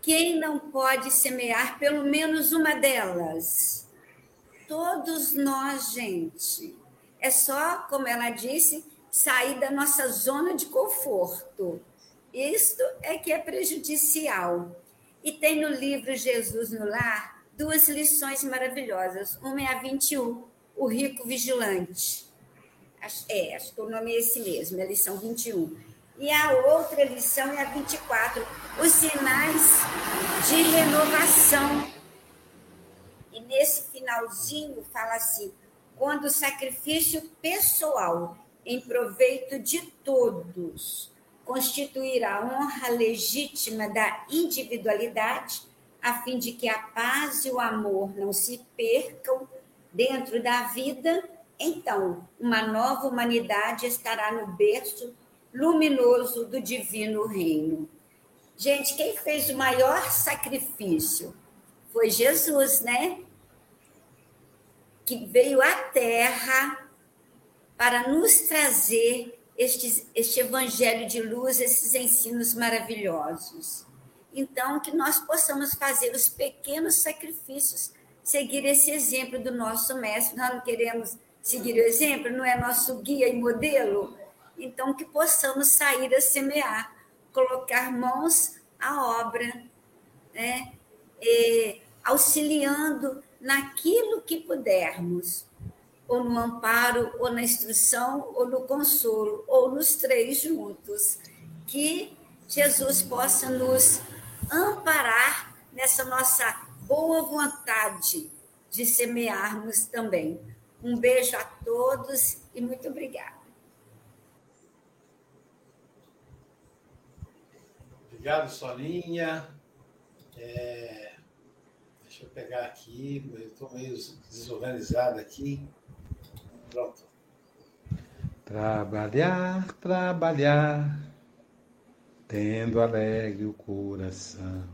Quem não pode semear pelo menos uma delas? Todos nós, gente. É só, como ela disse, sair da nossa zona de conforto. Isto é que é prejudicial. E tem no livro Jesus no Lar duas lições maravilhosas. Uma é a 21, o rico vigilante. É, acho que o nome é esse mesmo, é a lição 21. E a outra lição é a 24, os sinais de renovação. E nesse finalzinho fala assim: quando o sacrifício pessoal em proveito de todos constituirá a honra legítima da individualidade, a fim de que a paz e o amor não se percam dentro da vida então, uma nova humanidade estará no berço luminoso do divino reino. Gente, quem fez o maior sacrifício foi Jesus, né? Que veio à Terra para nos trazer este, este evangelho de luz, esses ensinos maravilhosos. Então, que nós possamos fazer os pequenos sacrifícios, seguir esse exemplo do nosso mestre. Nós não queremos seguir o exemplo, não é nosso guia e modelo? Então, que possamos sair a semear, colocar mãos à obra, né? E, auxiliando naquilo que pudermos, ou no amparo, ou na instrução, ou no consolo, ou nos três juntos. Que Jesus possa nos amparar nessa nossa boa vontade de semearmos também. Um beijo a todos e muito obrigada. Obrigado, Solinha. É... Deixa eu pegar aqui, eu estou meio desorganizado aqui. Pronto. Trabalhar, trabalhar, tendo alegre o coração,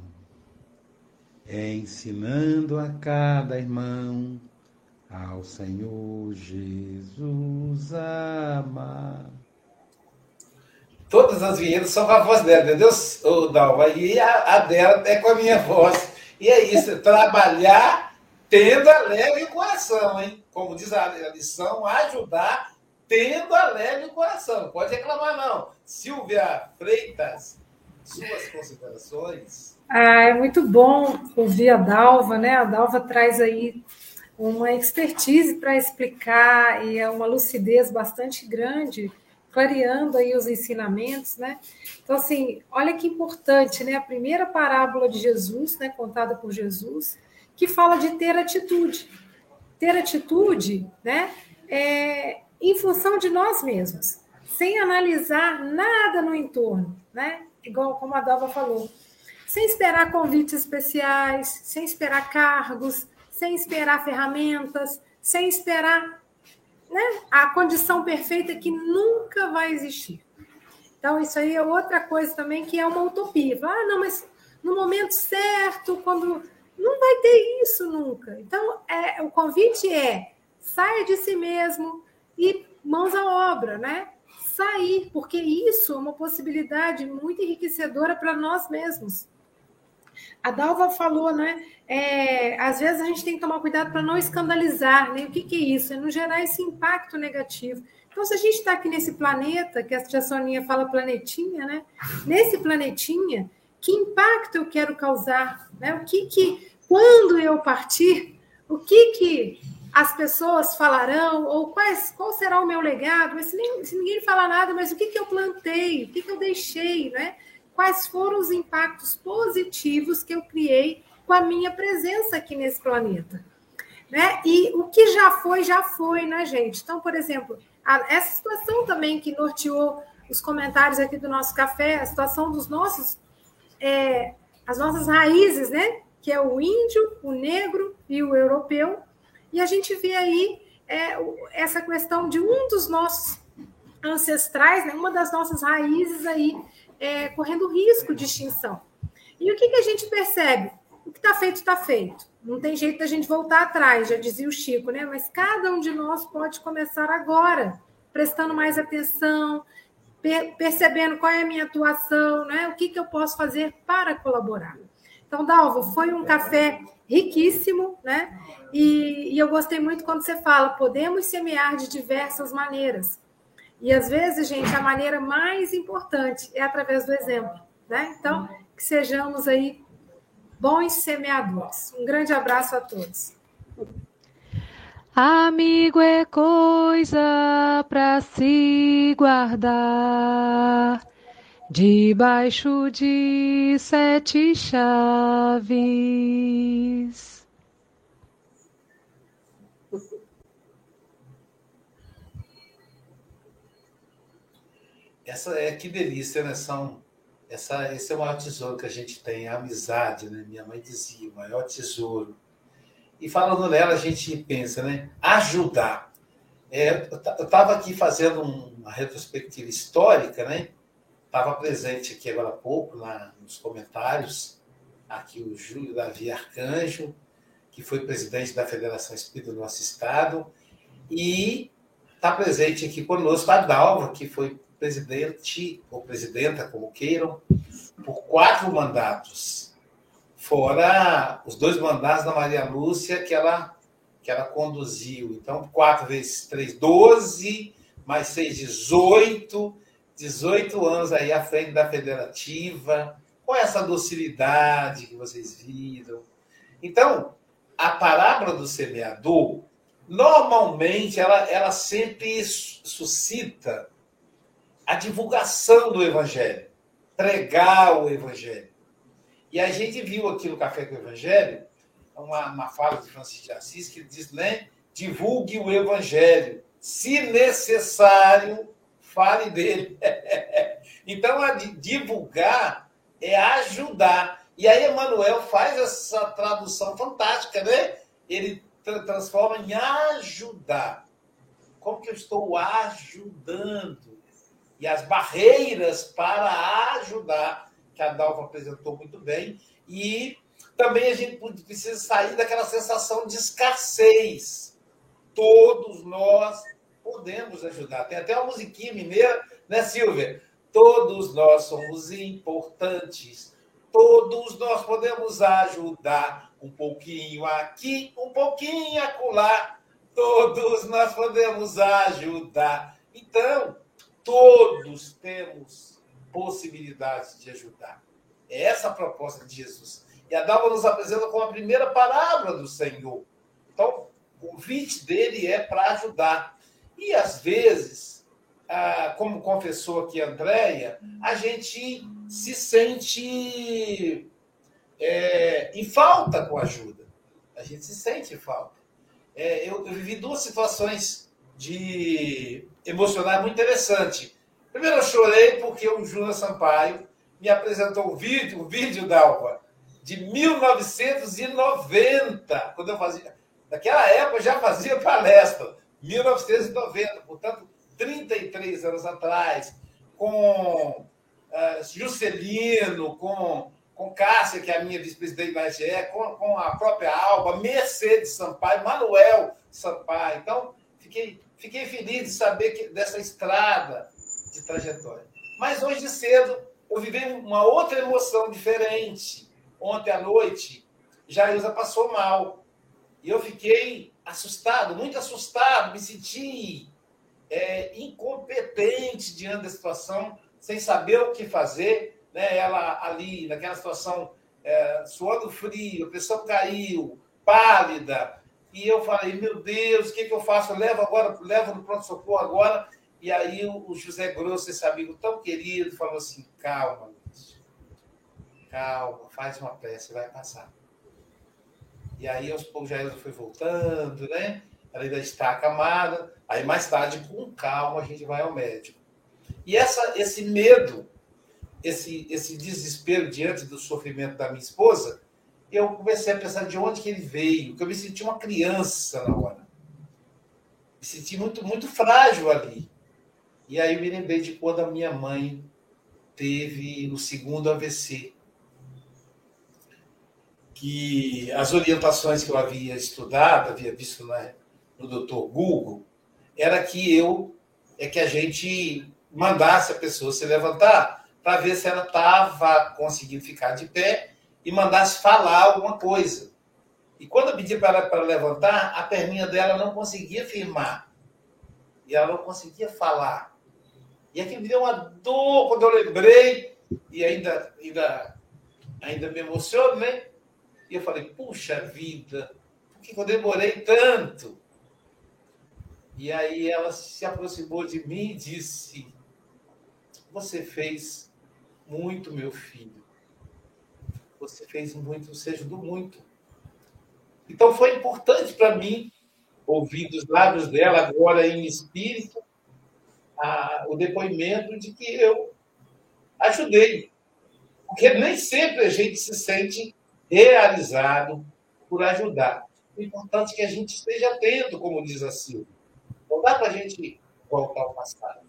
ensinando a cada irmão ao Senhor Jesus amar. Todas as vinhetas são com a voz dela, entendeu, Dalva? E a, a dela é com a minha voz. E é isso, trabalhar tendo alegre o coração, hein? Como diz a lição, ajudar tendo alegre o coração. Pode reclamar, não. Silvia Freitas, suas considerações. Ah, é muito bom ouvir a Dalva, né? A Dalva traz aí uma expertise para explicar e é uma lucidez bastante grande, clareando aí os ensinamentos, né? Então, assim, olha que importante, né? A primeira parábola de Jesus, né, contada por Jesus, que fala de ter atitude. Ter atitude, né, é, em função de nós mesmos. sem analisar nada no entorno, né? Igual como a Dalva falou. Sem esperar convites especiais, sem esperar cargos, sem esperar ferramentas, sem esperar né, a condição perfeita que nunca vai existir. Então, isso aí é outra coisa também que é uma utopia. Ah, não, mas no momento certo, quando. Não vai ter isso nunca. Então, é, o convite é saia de si mesmo e mãos à obra, né? Sair, porque isso é uma possibilidade muito enriquecedora para nós mesmos. A Dalva falou, né? É, às vezes a gente tem que tomar cuidado para não escandalizar, né? O que, que é isso? É não gerar esse impacto negativo. Então, se a gente está aqui nesse planeta, que a tia Soninha fala planetinha, né? Nesse planetinha, que impacto eu quero causar? Né? O que que, quando eu partir, o que que as pessoas falarão, ou quais, qual será o meu legado? Mas se, nem, se ninguém falar nada, mas o que que eu plantei? O que que eu deixei, né? Quais foram os impactos positivos que eu criei com a minha presença aqui nesse planeta? Né? E o que já foi, já foi, né, gente? Então, por exemplo, a, essa situação também que norteou os comentários aqui do nosso café, a situação dos nossos, é, as nossas raízes, né? Que é o índio, o negro e o europeu. E a gente vê aí é, essa questão de um dos nossos ancestrais, né, uma das nossas raízes aí é, correndo risco de extinção. E o que, que a gente percebe? O que está feito, está feito. Não tem jeito da gente voltar atrás, já dizia o Chico, né? Mas cada um de nós pode começar agora, prestando mais atenção, per percebendo qual é a minha atuação, né? O que, que eu posso fazer para colaborar. Então, Dalva, foi um café riquíssimo, né? E, e eu gostei muito quando você fala, podemos semear de diversas maneiras. E às vezes, gente, a maneira mais importante é através do exemplo, né? Então, que sejamos aí bons semeadores. Um grande abraço a todos. Amigo é coisa para se guardar debaixo de sete chaves. Essa é que delícia, né? São, essa, esse é o maior tesouro que a gente tem, a amizade, né? Minha mãe dizia, o maior tesouro. E falando nela, a gente pensa, né? Ajudar. É, eu estava aqui fazendo uma retrospectiva histórica, né? Estava presente aqui agora há pouco, lá nos comentários, aqui o Júlio Davi Arcanjo, que foi presidente da Federação Espírita do nosso estado, e está presente aqui conosco a Dalva, que foi presidente ou presidenta, como queiram, por quatro mandatos. Fora os dois mandatos da Maria Lúcia que ela, que ela conduziu. Então, quatro vezes três, doze, mais seis, dezoito. 18 anos aí à frente da federativa, com essa docilidade que vocês viram. Então, a parábola do semeador, normalmente, ela, ela sempre suscita a divulgação do Evangelho, pregar o Evangelho. E a gente viu aqui no Café com o Evangelho uma, uma fala de Francisco de Assis que diz, né? Divulgue o Evangelho. Se necessário, fale dele. então, a divulgar é ajudar. E aí, Emmanuel faz essa tradução fantástica, né? Ele transforma em ajudar. Como que eu estou ajudando? E as barreiras para ajudar, que a Dalva apresentou muito bem, e também a gente precisa sair daquela sensação de escassez. Todos nós podemos ajudar. Tem até uma musiquinha mineira, né, Silvia? Todos nós somos importantes. Todos nós podemos ajudar. Um pouquinho aqui, um pouquinho acolá. Todos nós podemos ajudar. Então, Todos temos possibilidades de ajudar. É essa a proposta de Jesus. E a Dalva nos apresenta como a primeira palavra do Senhor. Então, o convite dele é para ajudar. E às vezes, ah, como confessou aqui a Andréia, a gente se sente é, em falta com ajuda. A gente se sente em falta. É, eu, eu vivi duas situações de emocionar muito interessante. Primeiro eu chorei porque o Júnior Sampaio me apresentou um vídeo, um vídeo, Dalva, de 1990, quando eu fazia. Naquela época eu já fazia palestra, 1990, portanto, 33 anos atrás, com uh, Juscelino, com, com Cássia, que é a minha vice-presidente da IGE, com, com a própria Alba, Mercedes Sampaio, Manuel Sampaio. Então, fiquei, fiquei feliz de saber que, dessa estrada de trajetória. Mas hoje cedo eu vivi uma outra emoção diferente. Ontem à noite, Jailza passou mal. E eu fiquei assustado, muito assustado, me senti é, incompetente diante da situação, sem saber o que fazer. Né? Ela ali, naquela situação, é, suando frio, a pressão caiu, pálida. E eu falei, meu Deus, o que, que eu faço? Eu levo agora, levo no pronto-socorro agora. E aí o José Grosso, esse amigo tão querido, falou assim: calma, Lúcio. Calma, faz uma prece, vai passar. E aí aos poucos já foi voltando, né? Ela ainda está acamada. Aí mais tarde, com calma, a gente vai ao médico. E essa, esse medo, esse, esse desespero diante do sofrimento da minha esposa, eu comecei a pensar de onde que ele veio, que eu me senti uma criança na hora. Me senti muito, muito frágil ali. E aí eu me lembrei de quando a minha mãe teve o segundo AVC. Que as orientações que eu havia estudado, havia visto na, no doutor Google, era que eu, é que a gente mandasse a pessoa se levantar para ver se ela estava conseguindo ficar de pé e mandasse falar alguma coisa. E quando eu pedi para ela para levantar, a perninha dela não conseguia firmar. E ela não conseguia falar. E aquilo me deu uma dor quando eu lembrei, e ainda, ainda, ainda me emociono, né? E eu falei, puxa vida, por que eu demorei tanto? E aí ela se aproximou de mim e disse: Você fez muito, meu filho. Você fez muito, você ajudou muito. Então foi importante para mim ouvir dos lábios dela, agora em espírito, a, o depoimento de que eu ajudei. Porque nem sempre a gente se sente realizado por ajudar. O importante é que a gente esteja atento, como diz a Silvia. Não dá para a gente voltar ao passado.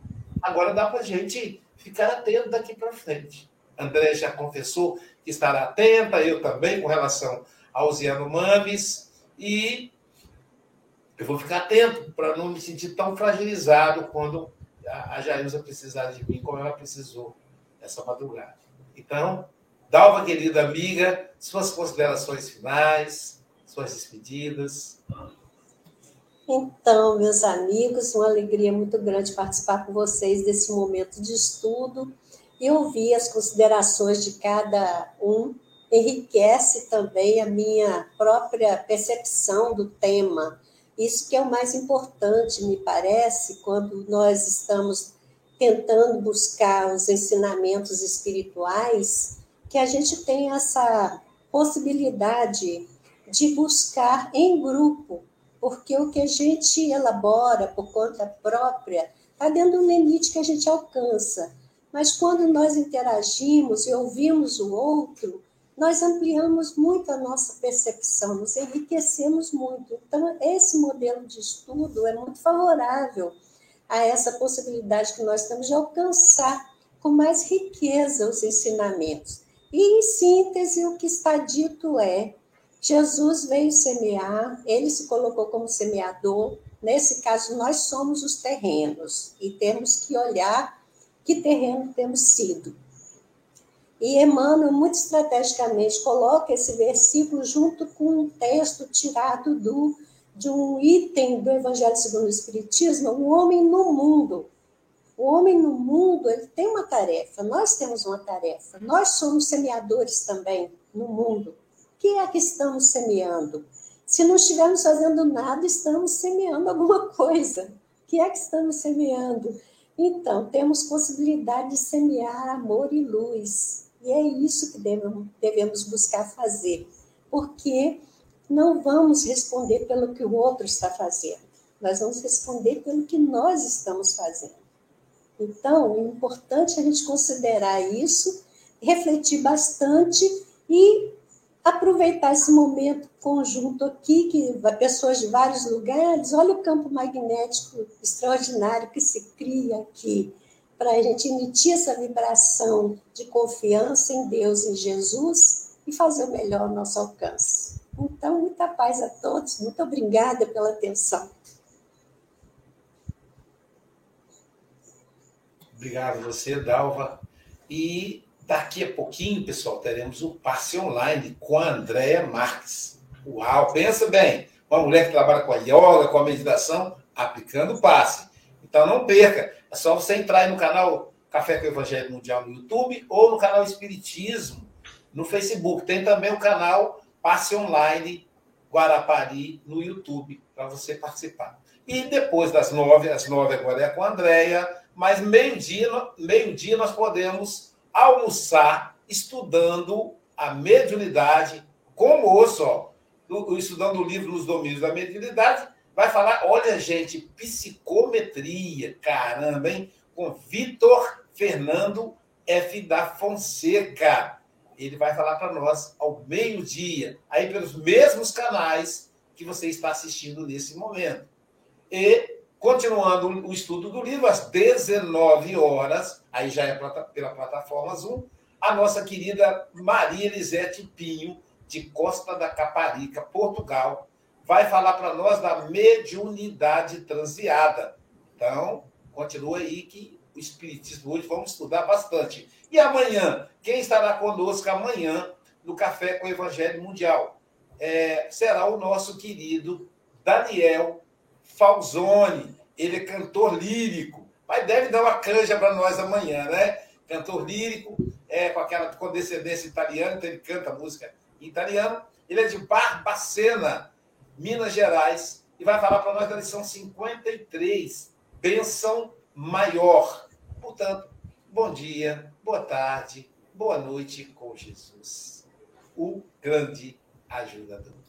Agora dá para a gente ficar atento daqui para frente. André já confessou que estará atenta, eu também, com relação aos Yanomamis, e eu vou ficar atento para não me sentir tão fragilizado quando a Jailza precisar de mim como ela precisou essa madrugada. Então, Dalva, querida amiga, suas considerações finais, suas despedidas. Então, meus amigos, uma alegria muito grande participar com vocês desse momento de estudo e ouvir as considerações de cada um. Enriquece também a minha própria percepção do tema isso que é o mais importante, me parece, quando nós estamos tentando buscar os ensinamentos espirituais, que a gente tem essa possibilidade de buscar em grupo, porque o que a gente elabora por conta própria está dentro do limite que a gente alcança. Mas quando nós interagimos e ouvimos o outro, nós ampliamos muito a nossa percepção, nos enriquecemos muito. Então, esse modelo de estudo é muito favorável a essa possibilidade que nós temos de alcançar com mais riqueza os ensinamentos. E, em síntese, o que está dito é: Jesus veio semear, ele se colocou como semeador. Nesse caso, nós somos os terrenos e temos que olhar que terreno temos sido. E Emmanuel, muito estrategicamente, coloca esse versículo junto com um texto tirado do, de um item do Evangelho segundo o Espiritismo, o homem no mundo. O homem no mundo ele tem uma tarefa, nós temos uma tarefa, nós somos semeadores também no mundo. O que é que estamos semeando? Se não estivermos fazendo nada, estamos semeando alguma coisa. O que é que estamos semeando? Então, temos possibilidade de semear amor e luz. E é isso que devemos buscar fazer, porque não vamos responder pelo que o outro está fazendo, nós vamos responder pelo que nós estamos fazendo. Então, é importante a gente considerar isso, refletir bastante e aproveitar esse momento conjunto aqui, que pessoas de vários lugares, olha o campo magnético extraordinário que se cria aqui, para a gente emitir essa vibração de confiança em Deus, em Jesus, e fazer o melhor ao nosso alcance. Então, muita paz a todos, muito obrigada pela atenção. Obrigado você, Dalva. E daqui a pouquinho, pessoal, teremos o passe online com a Andréia Marques. Uau, pensa bem. Uma mulher que trabalha com a yoga, com a meditação, aplicando passe. Então não perca. É só você entrar aí no canal Café com o Evangelho Mundial no YouTube ou no canal Espiritismo no Facebook. Tem também o canal Passe Online Guarapari no YouTube para você participar. E depois das nove, às nove agora é com a Andréia, mas meio-dia meio -dia nós podemos almoçar estudando a mediunidade, como ouço, ó, estudando o livro Nos Domínios da Mediunidade, vai falar, olha, gente, psicometria, caramba, hein? Com Vitor Fernando F. da Fonseca. Ele vai falar para nós ao meio-dia, aí pelos mesmos canais que você está assistindo nesse momento. E Continuando o estudo do livro, às 19 horas, aí já é pela plataforma Zoom, a nossa querida Maria Elisete Pinho, de Costa da Caparica, Portugal, vai falar para nós da mediunidade transviada. Então, continua aí que o Espiritismo hoje vamos estudar bastante. E amanhã, quem estará conosco amanhã no Café com o Evangelho Mundial? É, será o nosso querido Daniel Falzone. Ele é cantor lírico, mas deve dar uma canja para nós amanhã, né? Cantor lírico, é, com aquela condescendência italiana, então ele canta música em italiano. Ele é de Barbacena, Minas Gerais, e vai falar para nós da lição 53, Bênção Maior. Portanto, bom dia, boa tarde, boa noite com Jesus, o grande ajudador.